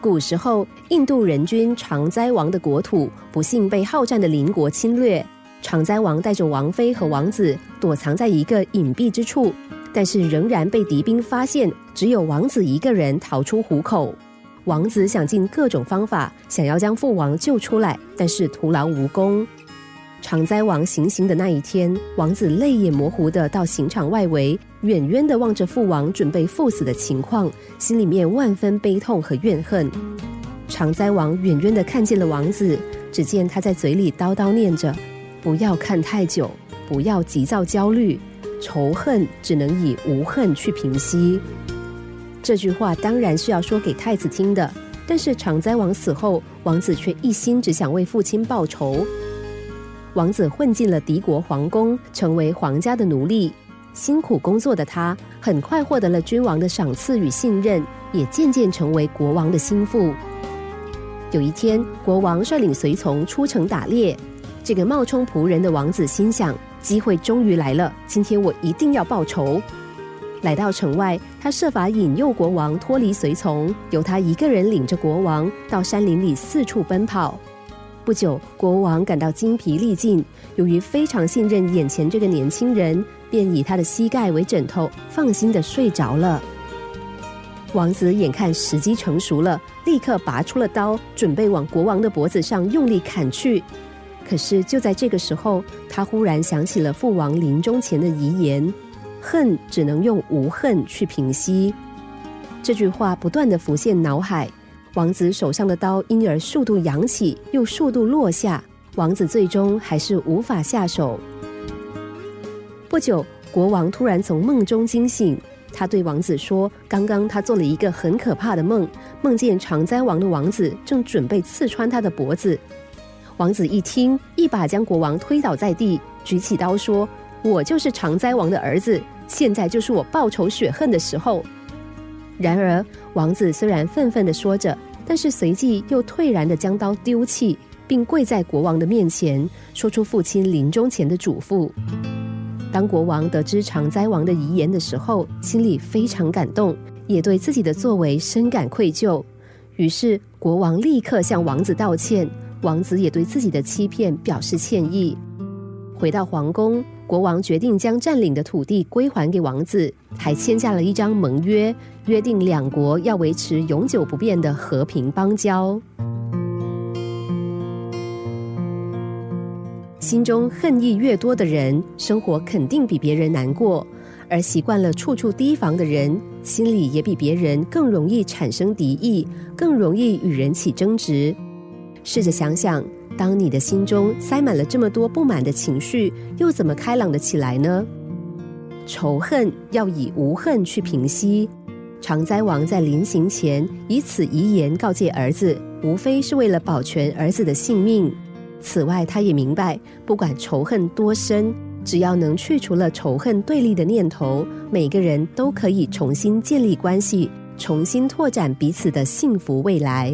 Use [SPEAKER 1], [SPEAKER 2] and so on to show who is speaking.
[SPEAKER 1] 古时候，印度人君常灾王的国土不幸被好战的邻国侵略，常灾王带着王妃和王子躲藏在一个隐蔽之处，但是仍然被敌兵发现，只有王子一个人逃出虎口。王子想尽各种方法，想要将父王救出来，但是徒劳无功。常灾王行刑的那一天，王子泪眼模糊的到刑场外围，远远的望着父王准备赴死的情况，心里面万分悲痛和怨恨。常灾王远远的看见了王子，只见他在嘴里叨叨念着：“不要看太久，不要急躁焦虑，仇恨只能以无恨去平息。”这句话当然是要说给太子听的，但是常灾王死后，王子却一心只想为父亲报仇。王子混进了敌国皇宫，成为皇家的奴隶。辛苦工作的他，很快获得了君王的赏赐与信任，也渐渐成为国王的心腹。有一天，国王率领随从出城打猎，这个冒充仆人的王子心想：机会终于来了，今天我一定要报仇。来到城外，他设法引诱国王脱离随从，由他一个人领着国王到山林里四处奔跑。不久，国王感到精疲力尽，由于非常信任眼前这个年轻人，便以他的膝盖为枕头，放心的睡着了。王子眼看时机成熟了，立刻拔出了刀，准备往国王的脖子上用力砍去。可是就在这个时候，他忽然想起了父王临终前的遗言：“恨只能用无恨去平息。”这句话不断的浮现脑海。王子手上的刀因而速度扬起，又速度落下。王子最终还是无法下手。不久，国王突然从梦中惊醒，他对王子说：“刚刚他做了一个很可怕的梦，梦见长灾王的王子正准备刺穿他的脖子。”王子一听，一把将国王推倒在地，举起刀说：“我就是长灾王的儿子，现在就是我报仇雪恨的时候。”然而，王子虽然愤愤的说着，但是随即又退然的将刀丢弃，并跪在国王的面前，说出父亲临终前的嘱咐。当国王得知常灾王的遗言的时候，心里非常感动，也对自己的作为深感愧疚。于是，国王立刻向王子道歉，王子也对自己的欺骗表示歉意。回到皇宫。国王决定将占领的土地归还给王子，还签下了一张盟约，约定两国要维持永久不变的和平邦交。心中恨意越多的人，生活肯定比别人难过；而习惯了处处提防的人，心里也比别人更容易产生敌意，更容易与人起争执。试着想想。当你的心中塞满了这么多不满的情绪，又怎么开朗的起来呢？仇恨要以无恨去平息。常灾王在临行前以此遗言告诫儿子，无非是为了保全儿子的性命。此外，他也明白，不管仇恨多深，只要能去除了仇恨对立的念头，每个人都可以重新建立关系，重新拓展彼此的幸福未来。